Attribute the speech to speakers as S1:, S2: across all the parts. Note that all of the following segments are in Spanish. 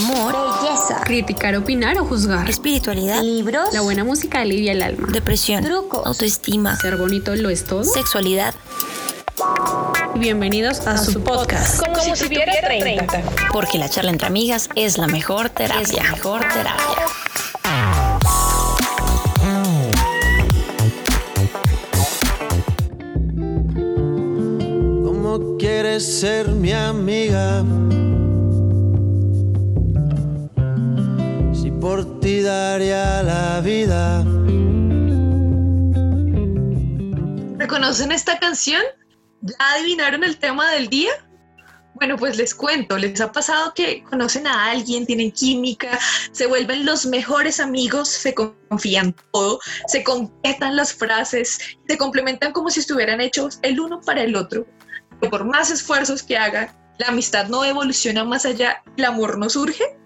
S1: amor,
S2: belleza,
S3: criticar, opinar o juzgar,
S1: espiritualidad,
S2: libros,
S3: la buena música alivia el alma,
S1: depresión,
S2: trucos,
S1: autoestima,
S3: ser bonito lo es todo,
S1: sexualidad.
S3: Bienvenidos a, su podcast.
S4: Como, si, tuviera 30.
S1: Porque la charla entre amigas es la mejor terapia. Es la mejor terapia.
S5: ¿Cómo quieres ser mi amiga? Por ti daría la vida.
S6: ¿Reconocen esta canción? ¿Ya adivinaron el tema del día? Bueno, pues les cuento, les ha pasado que conocen a alguien, tienen química, se vuelven los mejores amigos, se confían todo, se completan las frases, se complementan como si estuvieran hechos el uno para el otro. Pero por más esfuerzos que hagan, la amistad no evoluciona más allá, el amor no surge.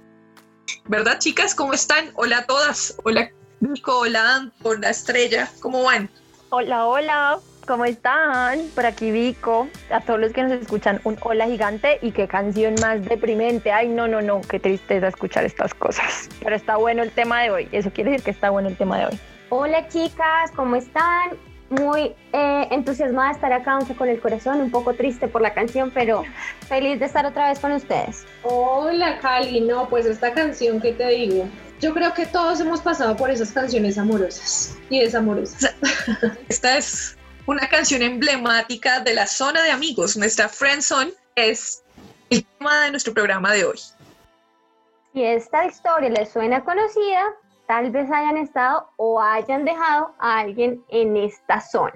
S6: ¿Verdad, chicas? ¿Cómo están? Hola a todas. Hola, Nico, hola, hola, Estrella. ¿Cómo van?
S7: Hola, hola. ¿Cómo están? Por aquí Vico, a todos los que nos escuchan, un hola gigante y qué canción más deprimente. Ay, no, no, no, qué tristeza escuchar estas cosas. Pero está bueno el tema de hoy, eso quiere decir que está bueno el tema de hoy.
S2: Hola chicas, ¿cómo están? Muy eh, entusiasmada de estar acá, aunque con el corazón un poco triste por la canción, pero feliz de estar otra vez con ustedes.
S4: Hola Cali, no, pues esta canción, ¿qué te digo? Yo creo que todos hemos pasado por esas canciones amorosas y desamorosas.
S6: Esta es una canción emblemática de la zona de amigos, nuestra Friend Zone, es el tema de nuestro programa de hoy.
S2: Si esta historia les suena conocida, tal vez hayan estado o hayan dejado a alguien en esta zona.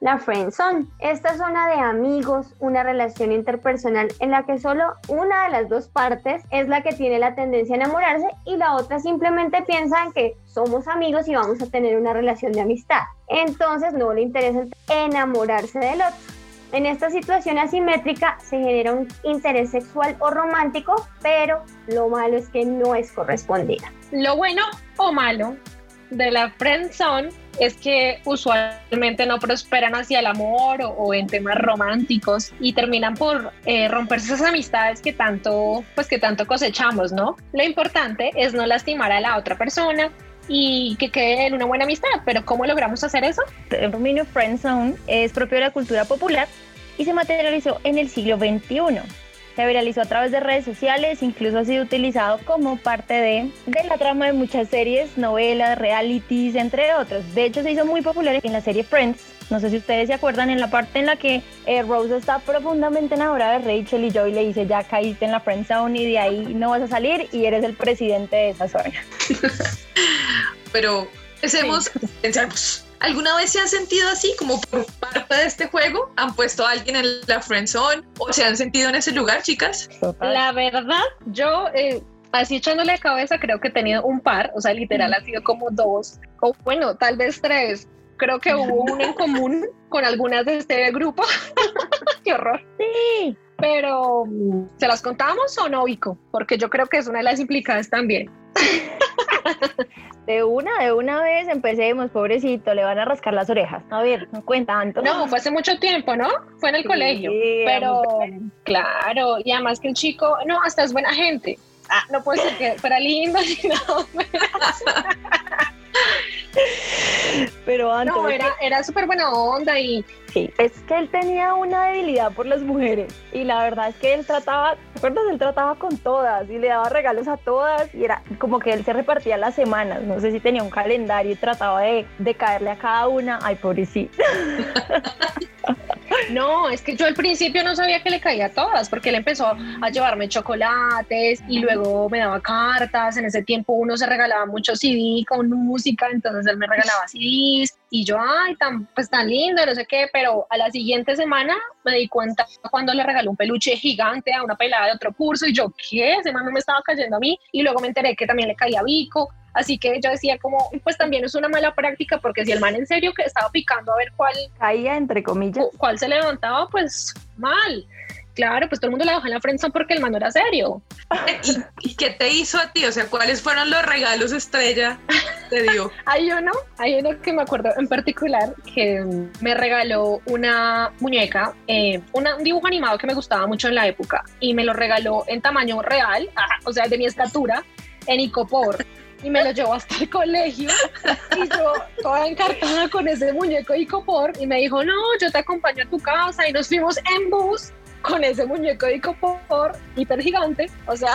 S2: La friend zone, esta zona de amigos, una relación interpersonal en la que solo una de las dos partes es la que tiene la tendencia a enamorarse y la otra simplemente piensa en que somos amigos y vamos a tener una relación de amistad. Entonces no le interesa enamorarse del otro. En esta situación asimétrica se genera un interés sexual o romántico, pero lo malo es que no es correspondida.
S4: Lo bueno o malo de la friend zone es que usualmente no prosperan hacia el amor o, en temas románticos y terminan por eh, romperse esas amistades que tanto, pues que tanto cosechamos, ¿no? Lo importante es no lastimar a la otra persona y que quede en una buena amistad, pero ¿cómo logramos hacer eso?
S7: El término friendzone es propio de la cultura popular y se materializó en el siglo XXI. Se viralizó a través de redes sociales, incluso ha sido utilizado como parte de, de la trama de muchas series, novelas, realities, entre otros. De hecho, se hizo muy popular en la serie Friends. No sé si ustedes se acuerdan en la parte en la que eh, Rose está profundamente enamorada de Rachel y Joey le dice ya caíste en la friend zone y de ahí no vas a salir y eres el presidente de esa zona.
S6: Pero pensemos, pensamos, ¿Alguna vez se han sentido así, como por parte de este juego? ¿Han puesto a alguien en la friend zone o se han sentido en ese lugar, chicas?
S4: La verdad, yo eh, así echándole la cabeza creo que he tenido un par, o sea, literal ha sido como dos, o bueno, tal vez tres. Creo que hubo uno en común con algunas de este grupo. Qué horror.
S7: Sí.
S4: Pero, ¿se las contamos o no, Vico? Porque yo creo que es una de las implicadas también.
S7: De una, de una vez empecemos, pobrecito, le van a rascar las orejas. A ver, no cuenta tanto.
S4: No, fue hace mucho tiempo, ¿no? Fue en el colegio. Pero, claro, y además que el chico, no, hasta es buena gente. Ah, no puede ser que fuera lindo ni nada.
S7: Pero antes.
S4: No, era, era súper buena onda y.
S7: Sí, es que él tenía una debilidad por las mujeres. Y la verdad es que él trataba, ¿te acuerdas? Él trataba con todas y le daba regalos a todas. Y era como que él se repartía las semanas. No sé si tenía un calendario y trataba de, de caerle a cada una. Ay, pobrecito.
S4: No, es que yo al principio no sabía que le caía a todas, porque él empezó a llevarme chocolates y luego me daba cartas. En ese tiempo uno se regalaba mucho CD con música, entonces él me regalaba CDs y yo, ay, tan, pues tan lindo, no sé qué, pero a la siguiente semana me di cuenta cuando le regaló un peluche gigante a una pelada de otro curso y yo, ¿qué? Ese no me estaba cayendo a mí y luego me enteré que también le caía a Vico Así que yo decía como, pues también es una mala práctica porque si el man en serio que estaba picando a ver cuál
S7: caía, entre comillas,
S4: cuál se levantaba, pues mal. Claro, pues todo el mundo la dejó en la friendzone porque el man no era serio.
S6: ¿Y, qué te hizo a ti? O sea, ¿cuáles fueron los regalos estrella sucedió?
S4: Hay uno, hay uno que me acuerdo en particular que me regaló una muñeca, eh, una- un dibujo animado que me gustaba mucho en la época y me lo regaló en tamaño real, ah, o sea, de mi estatura, en Icopor. Y me lo llevó hasta el colegio y yo toda encartada con ese muñeco de Icopor y me dijo, no, yo te acompaño a tu casa y nos fuimos en bus con ese muñeco de Icopor hiper gigante, o sea,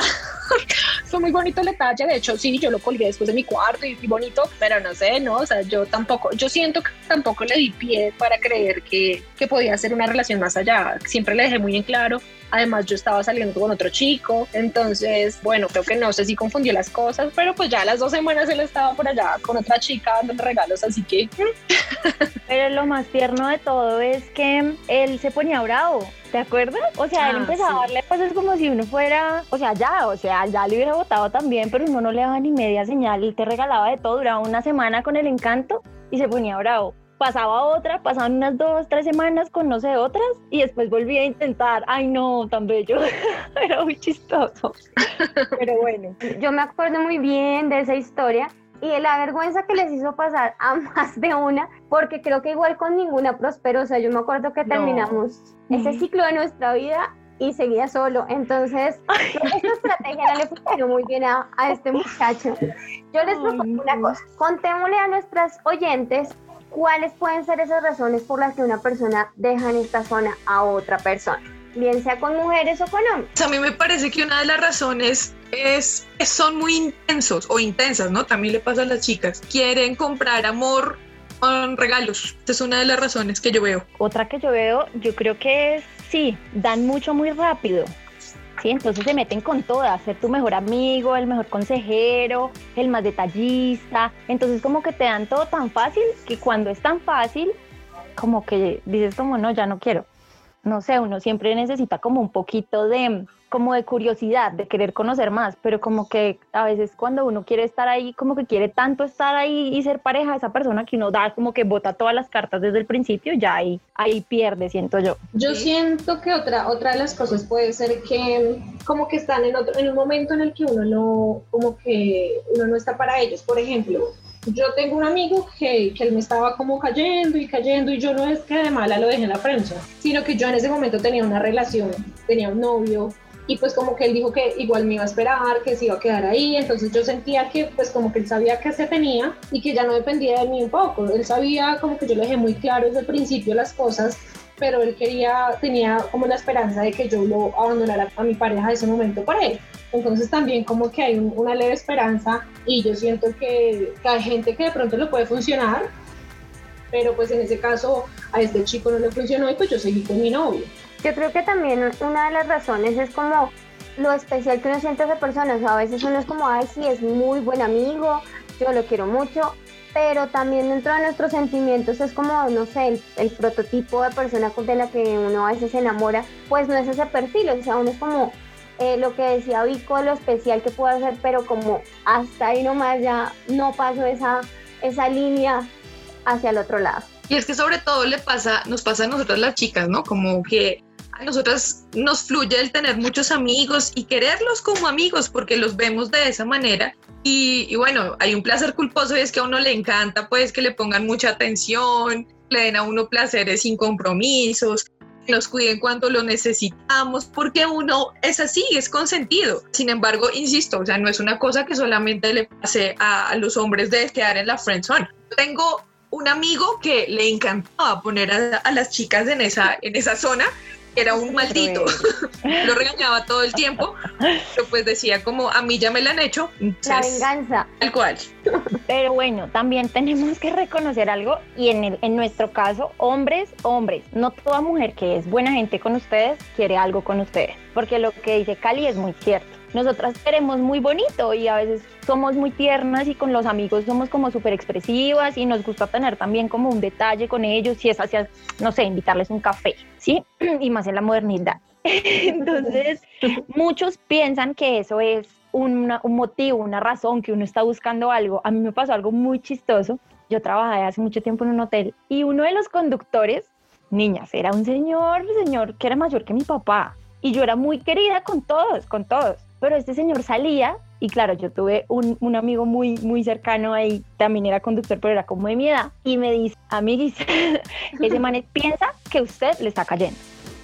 S4: fue muy bonito el detalle, de hecho sí, yo lo colgué después de mi cuarto y, bonito, pero no sé, no, o sea, yo tampoco, yo siento que tampoco le di pie para creer que, que podía ser una relación más allá, siempre le dejé muy en claro, además yo estaba saliendo con otro chico, entonces, bueno, creo que no sé si confundió las cosas, pero pues ya a las dos semanas él estaba por allá con otra chica dando regalos, así que
S7: Pero lo más tierno de todo es que él se ponía bravo, ¿te acuerdas? O sea, él
S6: Ah,
S7: empezaba
S6: sí.
S7: a darle cosas como si uno fuera, o sea, ya, o sea, ya le hubiera votado también, pero uno no le daba ni media señal, él te regalaba de todo, duraba una semana con el encanto y se ponía bravo. Pasaba otra, pasaban unas dos, tres semanas con no sé otras y después volvía a intentar. Ay, no, tan bello. Era muy chistoso. Pero bueno.
S2: Yo me acuerdo muy bien de esa historia y de la vergüenza que les hizo pasar a más de una, porque creo que igual con ninguna prosperó. O sea, yo me acuerdo que
S4: No.
S2: terminamos ese ciclo de nuestra vida y seguía solo. Entonces, esta estrategia no le funcionó muy bien a, a este muchacho. Yo les propongo una cosa: contémosle a nuestras oyentes cuáles pueden ser esas razones por las que una persona deja en esta zona a otra persona, bien sea con mujeres o con hombres.
S6: A mí me parece que una de las razones es son muy intensos o intensas, ¿no? También le pasa a las chicas. Quieren comprar amor con regalos. Esta es una de las razones que yo veo.
S7: Otra que yo veo, yo creo que es, sí, dan mucho muy rápido. Sí, entonces se meten con todas, ser tu mejor amigo, el mejor consejero, el más detallista. Entonces como que te dan todo tan fácil que cuando es tan fácil, como que dices como no, ya no quiero. No sé, uno siempre necesita como un poquito de, como de curiosidad, de querer conocer más, pero como que a veces cuando uno quiere estar ahí, como que quiere tanto estar ahí y ser pareja de esa persona que uno da como que bota todas las cartas desde el principio, ya ahí, ahí pierde, siento yo.
S4: Yo siento que otra, otra de las cosas puede ser que como que están en otro, en un momento en el que uno no, como que uno no está para ellos. Por ejemplo, yo tengo un amigo que, que él me estaba como cayendo y cayendo y yo no es que de mala lo dejé en la prensa, sino que yo en ese momento tenía una relación, tenía un novio y pues como que él dijo que igual me iba a esperar, que se iba a quedar ahí, entonces yo sentía que pues como que él sabía que se tenía y que ya no dependía de mí un poco, él sabía como que yo le dejé muy claro desde el principio las cosas pero él quería, tenía como la esperanza de que yo lo abandonara a mi pareja de ese momento para él. Entonces también como que hay un- una leve esperanza y yo siento que, que hay gente que de pronto lo puede funcionar, pero pues en ese caso a este chico no le funcionó y pues yo seguí con mi novio.
S2: Yo creo que también una de las razones es como lo especial que uno siente a esa persona. O sea, a veces uno es como, ay, sí, es muy buen amigo, yo lo quiero mucho, pero también dentro de nuestros sentimientos es como, no sé, el, el prototipo de persona de la que uno a veces se enamora, pues no es ese perfil. O sea, uno es como eh, lo que decía Vico, lo especial que puedo hacer, pero como hasta ahí nomás ya no paso esa, esa línea hacia el otro lado.
S6: Y es que sobre todo le pasa, nos pasa a nosotras las chicas, ¿no? Como que a nosotras nos fluye el tener muchos amigos y quererlos como amigos porque los vemos de esa manera. Y, bueno, hay un placer culposo y es que a uno le encanta pues que le pongan mucha atención, le den a uno placeres sin compromisos, nos cuiden cuando lo necesitamos, porque uno es así, es consentido. Sin embargo, insisto, o sea, no es una cosa que solamente le pase a, a los hombres de quedar en la friend zone. Tengo un amigo que le encantaba poner a, a las chicas en esa, en esa zona, era un maldito, lo regañaba todo el tiempo, pero pues decía como a mí ya me la han hecho,
S2: La venganza.
S6: tal cual.
S7: Pero bueno, también tenemos que reconocer algo y en, el, en nuestro caso, hombres, hombres, no toda mujer que es buena gente con ustedes quiere algo con ustedes, porque lo que dice Cali es muy cierto. Nosotras queremos muy bonito y a veces somos muy tiernas y con los amigos somos como súper expresivas y nos gusta tener también como un detalle con ellos, si es hacia, no sé, invitarles un café, ¿sí? Y más en la modernidad. Entonces, muchos piensan que eso es una- un motivo, una razón, que uno está buscando algo. A mí me pasó algo muy chistoso. Yo trabajé hace mucho tiempo en un hotel y uno de los conductores, niñas, era un señor, señor que era mayor que mi papá. Y yo era muy querida con todos, con todos. Pero este señor salía Y claro, yo tuve un, un, amigo muy, muy cercano ahí, también era conductor, pero era como de mi edad, y me dice, amiguis, ese man piensa que usted le está cayendo.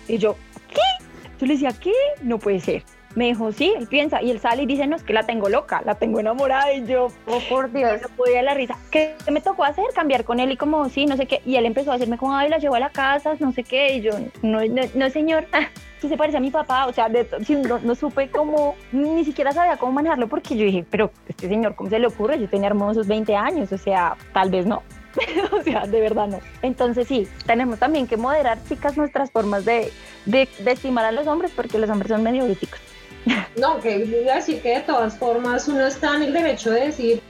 S7: Y yo, ¿qué? Yo le decía, ¿qué? No puede ser. Me dijo, sí, él piensa, y él sale y dice, no, es que la tengo loca, la tengo enamorada, y yo, oh, por Dios, no podía la risa. ¿Qué me tocó hacer? Cambiar con él y como, sí, no sé qué, y él empezó a hacerme como, ay, la llevo a la casa, no sé qué, y yo, no, no, no señor, sí se parece a mi papá, o sea, de, no, no, supe cómo, ni siquiera sabía cómo manejarlo, porque yo dije, pero este señor, ¿cómo se le ocurre? Yo tenía hermosos 20 años, o sea, tal vez no. o sea, de verdad no. Entonces sí, tenemos también que moderar, chicas, nuestras formas de, de, estimar a los hombres, porque los hombres son medio críticos.
S8: No, que voy a decir que de todas formas uno está en el derecho de decir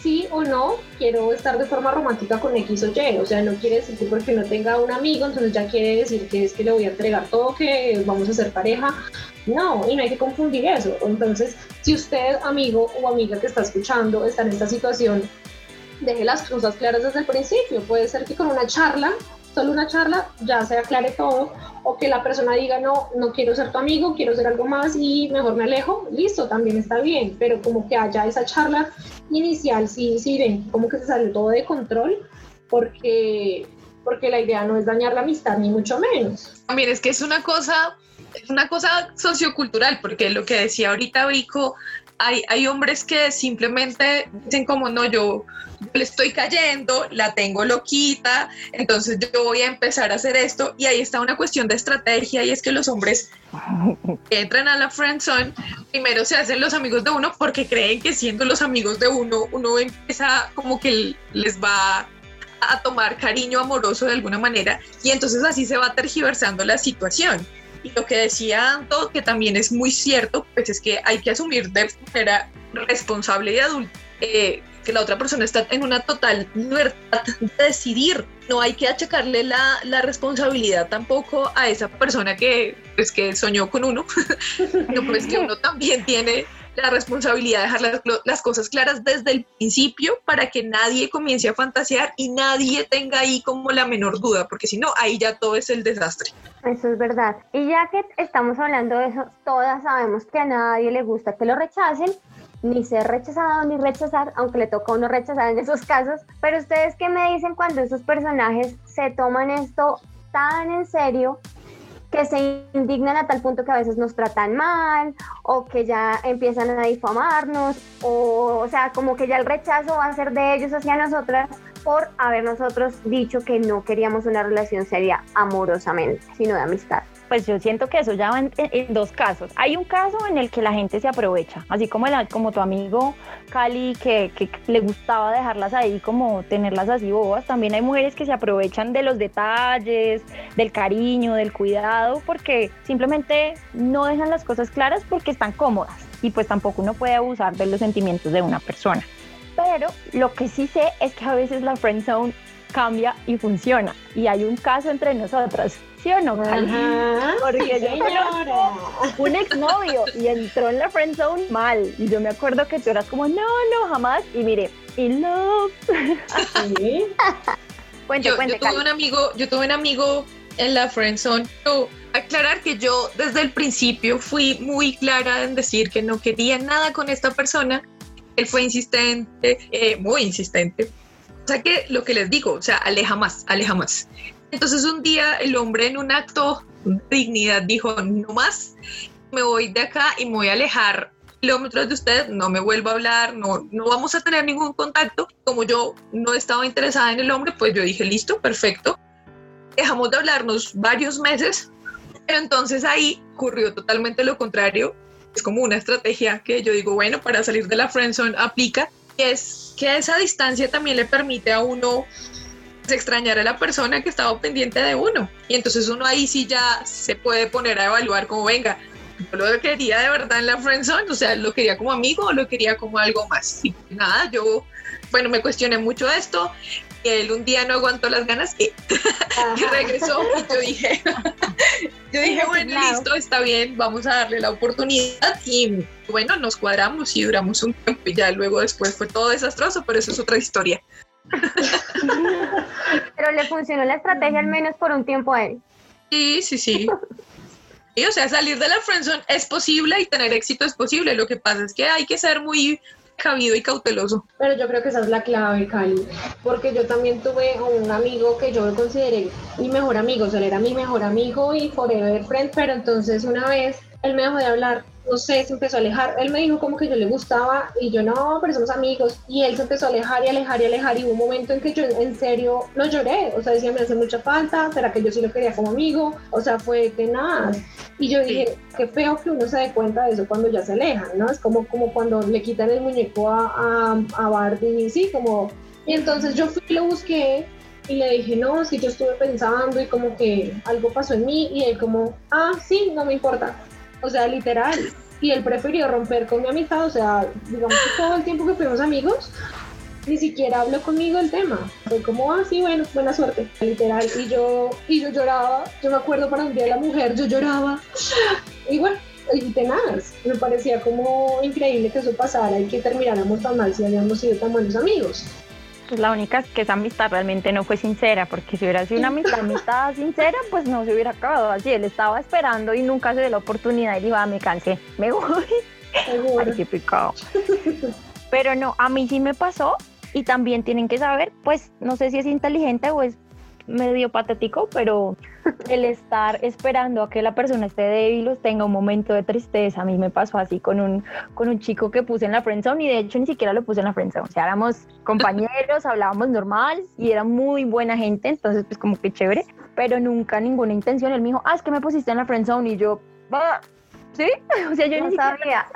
S8: sí o no quiero estar de forma romántica con X o Y. O sea, no quiere decir que porque no tenga un amigo, entonces ya quiere decir que es que le voy a entregar todo, que vamos a ser pareja. No, y no hay que confundir eso. Entonces, si usted, amigo o amiga que está escuchando, está en esta situación, deje las cosas claras desde el principio. Puede ser que con una charla solo una charla ya se aclare todo o que la persona diga no, no quiero ser tu amigo, quiero ser algo más y mejor me alejo, listo, también está bien, pero como que haya esa charla inicial, sí, sí, ven, como que se sale todo de control porque, porque la idea no es dañar la amistad ni mucho menos.
S6: También es que es una cosa, es una cosa sociocultural, porque lo que decía ahorita Vico, hay, hombres que simplemente dicen como no, yo le estoy cayendo, la tengo loquita, entonces yo voy a empezar a hacer esto y ahí está una cuestión de estrategia y es que los hombres que entran a la friend zone primero se hacen los amigos de uno porque creen que siendo los amigos de uno uno empieza como que les va a tomar cariño amoroso de alguna manera y entonces así se va tergiversando la situación. Y lo que decía Anto, que también es muy cierto, pues es que hay que asumir de manera responsable y adulta eh, que la otra persona está en una total libertad de decidir. No hay que achacarle la, la responsabilidad tampoco a esa persona que, pues, que soñó con uno. no, pues que uno también tiene la responsabilidad de dejar las, las, cosas claras desde el principio para que nadie comience a fantasear y nadie tenga ahí como la menor duda, porque si no, ahí ya todo es el desastre.
S2: Eso es verdad. Y ya que estamos hablando de eso, todas sabemos que a nadie le gusta que lo rechacen ni ser rechazado ni rechazar, aunque le toca a uno rechazar en esos casos. Pero ustedes qué me dicen cuando esos personajes se toman esto tan en serio que se indignan a tal punto que a veces nos tratan mal o que ya empiezan a difamarnos o, o sea, como que ya el rechazo va a ser de ellos hacia nosotras por haber nosotros dicho que no queríamos una relación seria amorosamente, sino de amistad
S7: pues yo siento que eso ya va en, dos casos. Hay un caso en el que la gente se aprovecha, así como, como tu amigo Cali, que, que, le gustaba dejarlas ahí, como tenerlas así bobas. También hay mujeres que se aprovechan de los detalles, del cariño, del cuidado, porque simplemente no dejan las cosas claras porque están cómodas. Y pues tampoco uno puede abusar de los sentimientos de una persona. Pero lo que sí sé es que a veces la friend zone cambia y funciona. Y hay un caso entre nosotras ¿sí o no, Porque yo un exnovio y entró en la friend zone mal. Y yo me acuerdo que tú eras como, no, no, jamás. Y mire, in love.
S6: ¿Sí? cuente, yo, cuente, yo tuve un amigo, yo tuve un amigo en la friend zone. aclarar que yo desde el principio fui muy clara en decir que no quería nada con esta persona. Él fue insistente, eh, muy insistente. O sea que lo que les digo, o sea, aleja más, aleja más. Entonces un día el hombre en un acto de dignidad dijo, no más, me voy de acá y me voy a alejar kilómetros de usted, no me vuelvo a hablar, no, no vamos a tener ningún contacto. Como yo no estaba interesada en el hombre, pues yo dije, listo, perfecto. Dejamos de hablarnos varios meses, pero entonces ahí ocurrió totalmente lo contrario. Es como una estrategia que yo digo, bueno, para salir de la friendzone aplica, es que esa distancia también le permite a uno extrañar a la persona que estaba pendiente de uno. Y entonces uno ahí sí ya se puede poner a evaluar como venga, yo lo quería de verdad en la friendzone, o sea, lo quería como amigo o lo quería como algo más. Y nada, yo, bueno, me cuestioné mucho esto. Y él un día no aguantó las ganas y, regresó y yo dije, yo dije, bueno, listo, está bien, vamos a darle la oportunidad y bueno, nos cuadramos y duramos un tiempo y ya luego después fue todo desastroso, pero eso es otra historia.
S2: Pero le funcionó la estrategia al menos por un tiempo a él.
S6: Sí, sí, sí. Sí, o sea, salir de la friendzone es posible y tener éxito es posible. Lo que pasa es que hay que ser muy cabido y cauteloso.
S4: Pero yo creo que esa es la clave, Cali, porque yo también tuve un amigo que yo lo consideré mi mejor amigo, o sea, él era mi mejor amigo y forever friend, pero entonces una vez él me dejó de hablar no sé, se empezó a alejar. Él me dijo como que yo le gustaba y yo no, pero somos amigos. Y él se empezó a alejar y alejar y alejar. Y hubo un momento en que yo en serio no lloré. O sea, decía, me hace mucha falta. ¿Será que yo sí lo quería como amigo? O sea, fue nada. Y yo dije, qué feo que uno se dé cuenta de eso cuando ya se alejan, ¿no? Es como, como cuando le quitan el muñeco a, a, a Barbie, sí, como... Y entonces yo fui y lo busqué y le dije, no, es que yo estuve pensando y como que algo pasó en mí y él como, ah, sí, no me importa. O sea, literal. Y él prefirió romper con mi amistad, o sea, digamos que todo el tiempo que fuimos amigos, ni siquiera habló conmigo el tema. Fue como, ah, bueno, buena suerte, literal. Y yo, y yo lloraba, yo me acuerdo para un día de la mujer, yo lloraba. Y bueno, y tenaz, me parecía como increíble que eso pasara y que termináramos tan mal si habíamos sido tan buenos amigos.
S7: Pues la única es que esa amistad realmente no fue sincera, porque si hubiera sido una amistad, amistad sincera, pues no se hubiera acabado así. Él estaba esperando y nunca se dio la oportunidad y iba, me cansé, me voy. Ay, qué picado. Pero no, a mí sí me pasó y también tienen que saber, pues no sé si es inteligente o es medio patético, pero el estar esperando a que la persona esté débil o tenga un momento de tristeza, a mí me pasó así con un, con un chico que puse en la friendzone y de hecho ni siquiera lo puse en la friendzone, o sea, éramos compañeros, hablábamos normal y era muy buena gente, entonces pues como que chévere, pero nunca ninguna intención, él me dijo, ah, es que me pusiste en la friendzone y yo, va, ¿sí? O sea, yo
S2: No
S7: ni
S2: sabía.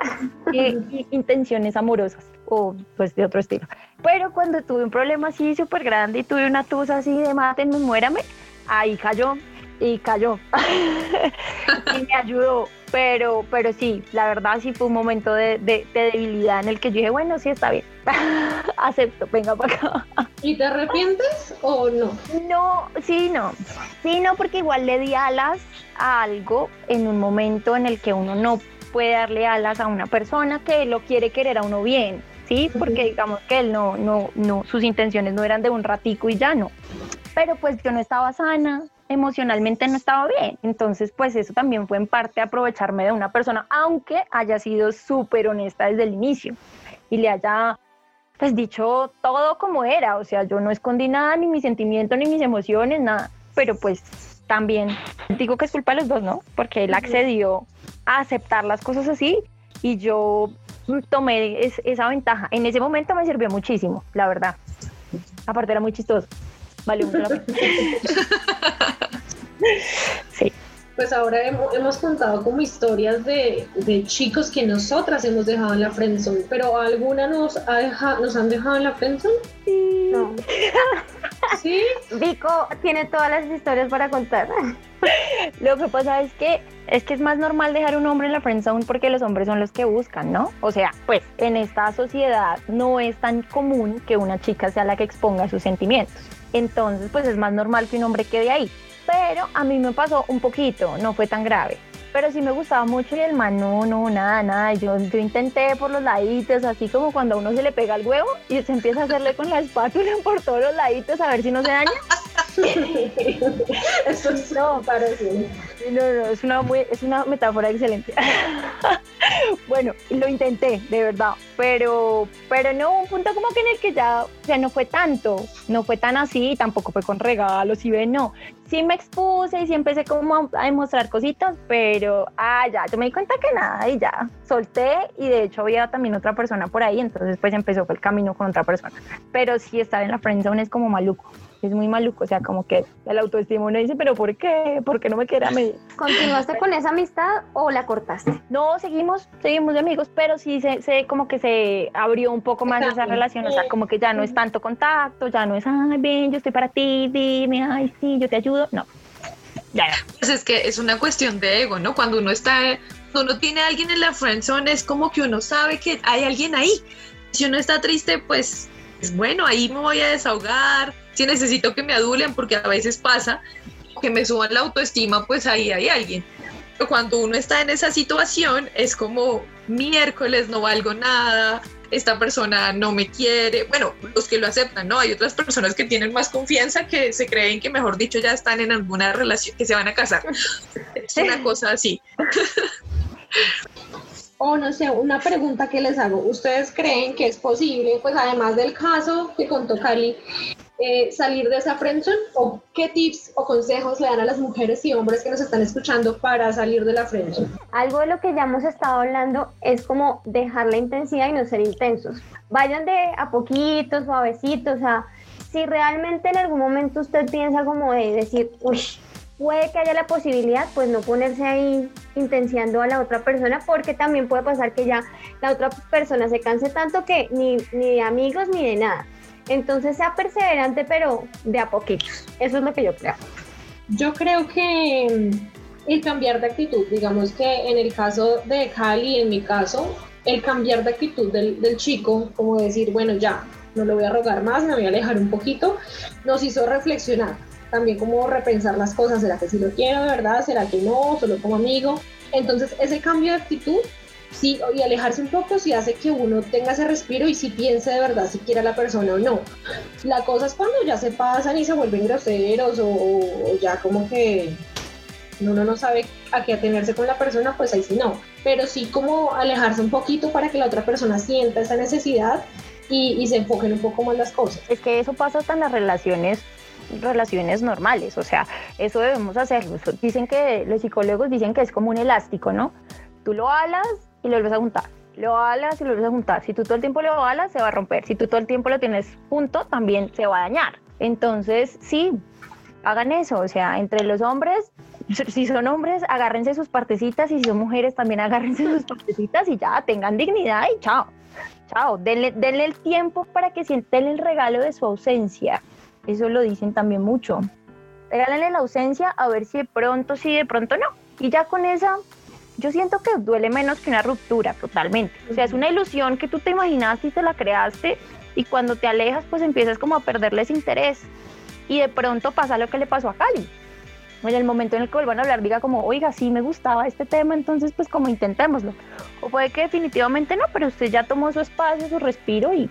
S7: intenciones amorosas o pues de otro estilo. Pero cuando tuve un problema así súper grande y tuve una tusa así de mátenme, muérame, ahí cayó y cayó y me ayudó. Pero, pero sí, la verdad sí fue un momento de, de- de debilidad en el que yo dije, bueno, sí está bien, acepto, venga para acá.
S4: ¿Y te arrepientes o no?
S7: No, sí, no. Sí, no, porque igual le di alas a algo en un momento en el que uno no puede darle alas a una persona que lo quiere querer a uno bien, ¿sí? Porque digamos que él no, no, no, sus intenciones no eran de un ratico y ya no. Pero pues yo no estaba sana, emocionalmente no estaba bien. Entonces, pues eso también fue en parte aprovecharme de una persona, aunque haya sido súper honesta desde el inicio y le haya pues dicho todo como era, o sea, yo no escondí nada, ni mis sentimientos, ni mis emociones, nada, pero pues también digo que es culpa de los dos, ¿no? Porque él accedió a aceptar las cosas así y yo tomé es- esa ventaja. En ese momento me sirvió muchísimo, la verdad. Aparte era muy chistoso. Mucho la pena. Sí.
S4: Pues ahora hemos, hemos contado como historias de, de chicos que nosotras hemos dejado en la friendzone, pero ¿alguna nos, ha deja- nos han dejado en la friendzone?
S2: No.
S4: Sí.
S2: Vico tiene todas las historias para contar.
S7: Lo que pasa es que es que es más normal dejar un hombre en la friend zone porque los hombres son los que buscan, ¿no? O sea, pues en esta sociedad no es tan común que una chica sea la que exponga sus sentimientos. Entonces, pues es más normal que un hombre quede ahí. Pero a mí me pasó un poquito, no fue tan grave. Pero sí me gustaba mucho y el man, no, no, nada, nada. Yo, yo intenté por los laditos, así como cuando a uno se le pega el huevo y se empieza a hacerle con la espátula por todos los laditos a ver si no se daña.
S4: Eso es
S7: No. No, no, es una, muy, es una metáfora excelente. bueno, lo intenté, de verdad, pero, pero no, un punto como que en el que ya, o sea, no fue tanto, no fue tan así, tampoco fue con regalos y ven, no. Sí me expuse y sí empecé como a, demostrar cositas, pero, ah, ya, yo me di cuenta que nada y ya, solté y de hecho había también otra persona por ahí, entonces pues empezó el camino con otra persona. Pero sí estar en la friendzone es como maluco. Es muy maluco, o sea, como que el autoestima uno dice, pero ¿por qué? ¿Por qué no me quiere a mí?
S2: ¿Continuaste con esa amistad o la cortaste?
S7: No, seguimos, seguimos de amigos, pero sí se, se- como que se abrió un poco más esa relación, o sea, como que ya no es tanto contacto, ya no es, ay, ven, yo estoy para ti, dime, ay, sí, yo te ayudo, no. Ya, ya.
S6: Pues es que es una cuestión de ego, ¿no? Cuando uno está, cuando uno tiene a alguien en la friendzone es como que uno sabe que hay alguien ahí. Si uno está triste, pues es bueno, ahí me voy a desahogar. Si necesito que me adulen, porque a veces pasa, que me suban la autoestima, pues ahí hay alguien. Pero cuando uno está en esa situación, es como, miércoles no valgo nada, esta persona no me quiere. Bueno, los que lo aceptan, ¿no? Hay otras personas que tienen más confianza que se creen que, mejor dicho, ya están en alguna relación, que se van a casar. Es una cosa así.
S4: O no sé, una pregunta que les hago. ¿Ustedes creen que es posible, pues además del caso que contó Cali, eh, salir de esa friendzone? ¿O qué tips o consejos le dan a las mujeres y hombres que nos están escuchando para salir de la friendzone?
S2: Algo de lo que ya hemos estado hablando es como dejar la intensidad y no ser intensos. Vayan de a poquitos, suavecitos, sea, si realmente en algún momento usted piensa como de decir, uy, puede que haya la posibilidad, pues no ponerse ahí intenciando a la otra persona, porque también puede pasar que ya la otra persona se canse tanto que ni, ni de amigos ni de nada. Entonces sea perseverante, pero de a poquitos. Eso es lo que yo creo.
S4: Yo creo que mm, el cambiar de actitud, digamos que en el caso de Cali, en mi caso, el cambiar de actitud del, del chico, como decir, bueno, ya, no lo voy a rogar más, me voy a alejar un poquito, nos hizo reflexionar también como repensar las cosas, ¿será que sí lo quiero de verdad? ¿Será que no? Solo como amigo. Entonces ese cambio de actitud sí, y alejarse un poco sí hace que uno tenga ese respiro y si piense de verdad si quiere a la persona o no. La cosa es cuando ya se pasan y se vuelven groseros o, o ya como que uno no sabe a qué atenerse con la persona, pues ahí sí no. Pero sí como alejarse un poquito para que la otra persona sienta esa necesidad y, y se enfoquen un poco más las cosas.
S7: Es que eso pasa hasta en las relaciones relaciones normales, o sea, eso debemos hacerlo. Dicen que los psicólogos dicen que es como un elástico, ¿no? Tú lo alas y lo vuelves a juntar, lo alas y lo vuelves a juntar. Si tú todo el tiempo lo alas, se va a romper. Si tú todo el tiempo lo tienes junto, también se va a dañar. Entonces, sí, hagan eso, o sea, entre los hombres, si son hombres, agárrense sus partecitas y si son mujeres, también agárrense sus partecitas y ya, tengan dignidad y chao. Chao, denle, denle el tiempo para que sienten el regalo de su ausencia. Eso lo dicen también mucho. Regálenle la ausencia a ver si de pronto sí, de pronto no. Y ya con esa, yo siento que duele menos que una ruptura totalmente. O sea, es una ilusión que tú te imaginaste y te la creaste y cuando te alejas pues empiezas como a perderles interés. Y de pronto pasa lo que le pasó a Cali. En el momento en el que vuelvan a hablar, diga como, oiga, sí me gustaba este tema, entonces pues como intentémoslo. O puede que definitivamente no, pero usted ya tomó su espacio, su respiro y,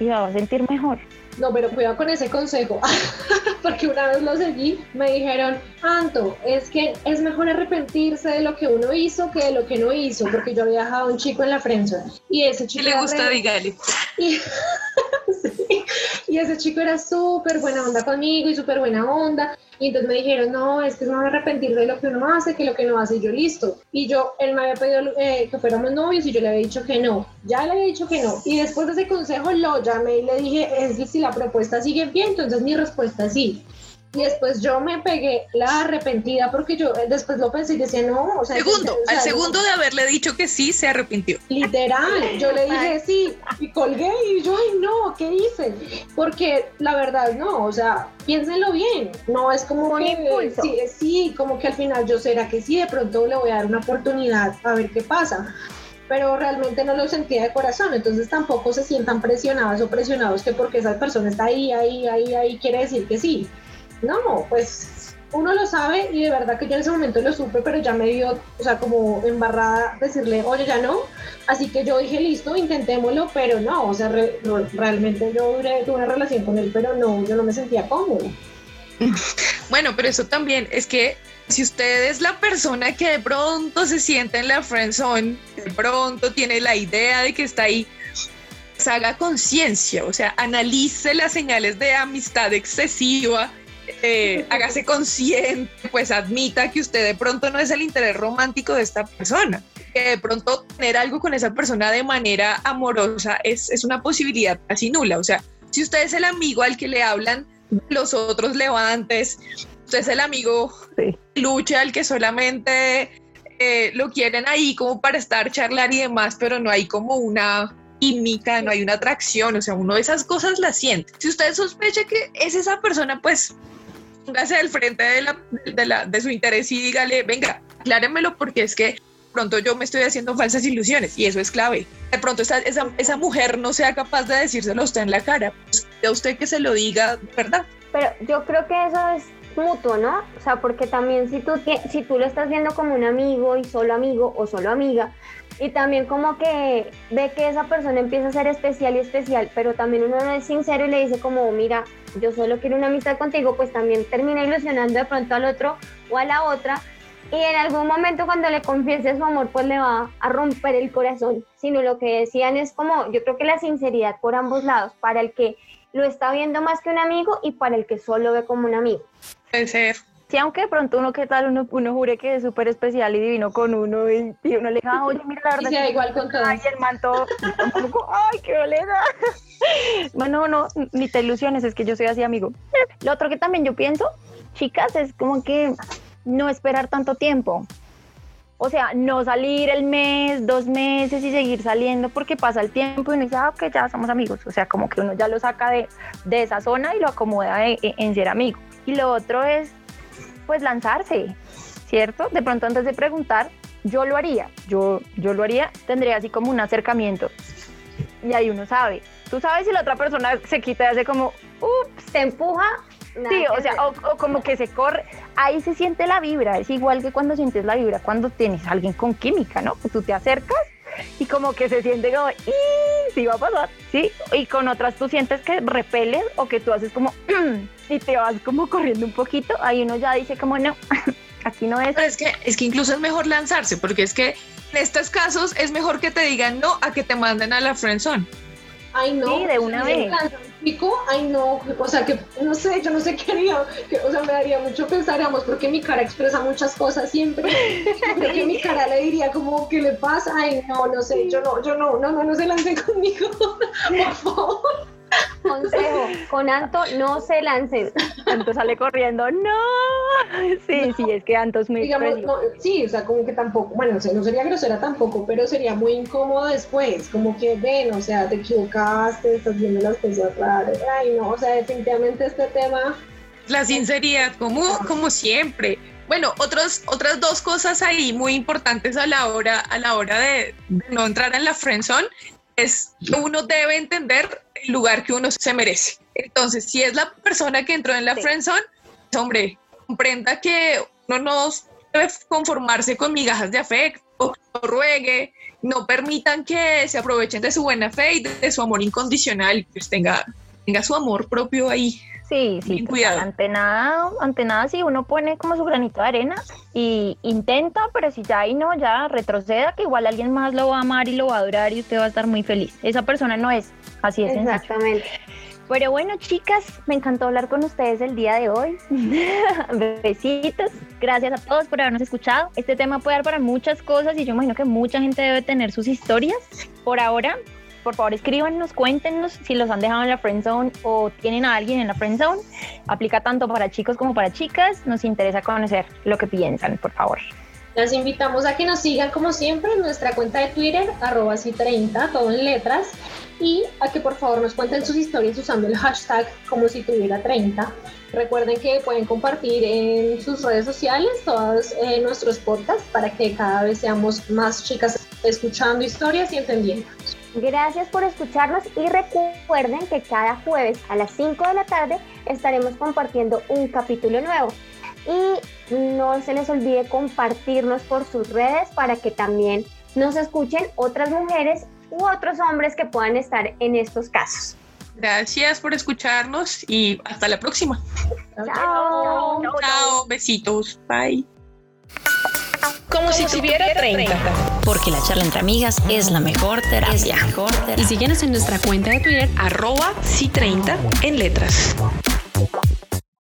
S7: y va a sentir mejor.
S4: No, pero cuidado con ese consejo, porque una vez lo seguí, me dijeron, Anto, es que es mejor arrepentirse de lo que uno hizo que de lo que no hizo, porque yo había dejado a un chico en la prensa y ese chico...
S6: ¿Qué le gusta, dígale?
S4: Y, sí, y ese chico era súper buena onda conmigo y súper buena onda, y entonces me dijeron, no, es que es mejor arrepentirse de lo que uno hace que lo que no hace, y yo listo. Y yo, él me había pedido eh, que fuéramos novios y yo le había dicho que no, ya le había dicho que no. Y después de ese consejo lo llamé y le dije, es que si la propuesta sigue bien, entonces mi respuesta es sí. Y después yo me pegué la arrepentida porque yo eh, después lo pensé y decía, no, o sea...
S6: Segundo,
S4: o sea,
S6: al segundo de haberle dicho que sí, se arrepintió.
S4: Literal, yo le dije sí y colgué y yo, ay no, ¿qué hice? Porque la verdad no, o sea, piénsenlo bien, no es como
S2: Un
S4: que
S2: impulso.
S4: sí, sí, como que al final yo será que sí, de pronto le voy a dar una oportunidad a ver qué pasa. Pero realmente no lo sentía de corazón, entonces tampoco se sientan presionadas o presionados que porque esa persona está ahí, ahí, ahí, ahí, quiere decir que sí. No, pues uno lo sabe y de verdad que yo en ese momento lo supe, pero ya me dio, o sea, como embarrada decirle, oye, ya no. Así que yo dije, listo, intentémoslo, pero no, o sea, no, realmente yo duré, tuve una relación con él, pero no, yo no me sentía cómodo.
S6: Bueno, pero eso también es que si usted es la persona que de pronto se sienta en la friendzone, de pronto tiene la idea de que está ahí, pues haga conciencia, o sea, analice las señales de amistad excesiva, eh, hágase consciente, pues admita que usted de pronto no es el interés romántico de esta persona, que de pronto tener algo con esa persona de manera amorosa es, es una posibilidad casi nula, o sea, si usted es el amigo al que le hablan los otros levantes, usted es el amigo
S7: Sí.
S6: lucha al que solamente eh, lo quieren ahí como para estar, charlar y demás, pero no hay como una química, no hay una atracción, o sea, uno de esas cosas las siente. Si usted sospecha que es esa persona, pues póngase al frente de, la, de, la- de su interés y dígale, venga, acláremelo porque es que pronto yo me estoy haciendo falsas ilusiones y eso es clave. De pronto esa, esa, esa mujer no sea capaz de decírselo a usted en la cara, pues, a usted que se lo diga, ¿verdad?
S2: Pero yo creo que eso es mutuo, ¿no? O sea, porque también si tú, si tú lo estás viendo como un amigo y solo amigo o solo amiga, Y también como que ve que esa persona empieza a ser especial y especial, pero también uno no es sincero y le dice como, mira, yo solo quiero una amistad contigo, pues también termina ilusionando de pronto al otro o a la otra. Y en algún momento cuando le confiese su amor, pues le va a romper el corazón. Sino lo que decían es como, yo creo que la sinceridad por ambos lados, para el que lo está viendo más que un amigo y para el que solo ve como un amigo.
S6: Puede ser.
S7: Sí, aunque de pronto uno, ¿qué tal? Uno, uno jure que es súper especial y divino con uno y, y uno le dice, ah, oye, mira, la verdad.
S4: Y sea igual con todos.
S7: Ay, el manto, ay, qué bolera. Bueno, no, ni te ilusiones, es que yo soy así, amigo. Lo otro que también yo pienso, chicas, es como que no esperar tanto tiempo. O sea, no salir el mes, dos meses y seguir saliendo porque pasa el tiempo y uno dice, ah, ok, ya somos amigos. O sea, como que uno ya lo saca de, de esa zona y lo acomoda de- en ser amigo. Y lo otro es, pues, lanzarse, ¿cierto? De pronto antes de preguntar, yo lo haría, yo, yo lo haría, tendría así como un acercamiento. Y ahí uno sabe. Tú sabes si la otra persona se quita y hace como, ups,
S2: Se empuja. nada
S7: Sí, o sea, o, o como que se corre. Ahí se siente la vibra. Es igual que cuando sientes la vibra cuando tienes a alguien con química, ¿no? Que tú te acercas y como que se siente como, "Ih, sí va a pasar, ¿sí? Y con otras tú sientes que repeles o que tú haces como, y te vas como corriendo un poquito. Ahí uno ya dice como, no, aquí no es.
S6: Es que, es que incluso es mejor lanzarse, porque es que en estos casos es mejor que te digan no a que te manden a la friendzone.
S4: Ay, no.
S7: Sí, de una vez.
S4: chico, ay, no. O sea, que no sé, yo no sé qué haría. Que, o sea, me daría mucho pensar, digamos, porque mi cara expresa muchas cosas siempre. Creo que mi cara le diría como, ¿qué le pasa? Ay, no, no sé, yo no, yo no, no, no, no se lancen conmigo. Por favor.
S2: Consejo, con Anto no se lancen.
S7: Anto sale corriendo, no. Sí, sí, es que Anto es muy
S4: Digamos, no, sí, o sea, como que tampoco, bueno, o sea, no sería grosera tampoco, pero sería muy incómodo después, como que ven, o sea, te equivocaste, estás viendo las cosas raras, ay no, o sea, definitivamente este tema,
S6: La sinceridad, como, como siempre. Bueno, otros, otras dos cosas ahí muy importantes a la hora, a la hora de, de no entrar en la friendzone es que uno debe entender el lugar que uno se merece. Entonces, si es la persona que entró en la
S7: Sí.
S6: friendzone, pues, hombre, comprenda que uno no debe conformarse con migajas de afecto, no ruegue, no permitan que se aprovechen de su buena fe y de su amor incondicional, pues tenga, tenga su amor propio ahí.
S7: Sí, sí,
S6: Bien
S7: total.
S6: cuidado.
S7: ante nada, ante nada sí uno pone como su granito de arena y intenta, pero si ya ahí no, ya retroceda, que igual alguien más lo va a amar y lo va a adorar y usted va a estar muy feliz. Esa persona no es, así es sencillo.
S2: Exactamente.
S7: Pero bueno, chicas, me encantó hablar con ustedes el día de hoy. Besitos. Gracias a todos por habernos escuchado. Este tema puede dar para muchas cosas y yo imagino que mucha gente debe tener sus historias. Por ahora, por favor, escríbanos, cuéntenos si los han dejado en la friend zone o tienen a alguien en la friend zone. Aplica tanto para chicos como para chicas. Nos interesa conocer lo que piensan, por favor.
S4: las invitamos a que nos sigan como siempre en nuestra cuenta de Twitter, arroba así 30, todo en letras, y a que por favor nos cuenten sus historias usando el hashtag como si tuviera 30. Recuerden que pueden compartir en sus redes sociales todos eh, nuestros podcasts para que cada vez seamos más chicas escuchando historias y entendiendo.
S2: Gracias por escucharnos y recuerden que cada jueves a las 5 de la tarde estaremos compartiendo un capítulo nuevo. Y no se les olvide compartirnos por sus redes para que también nos escuchen otras mujeres u otros hombres que puedan estar en estos casos.
S6: Gracias por escucharnos y hasta la próxima.
S2: Chao.
S6: Chao, besitos, bye.
S3: Como, si tuviera 30.
S1: Porque la charla entre amigas es la mejor terapia. Mejor terapia.
S3: Y síguenos en nuestra cuenta de Twitter
S6: Arroba si 30 en letras.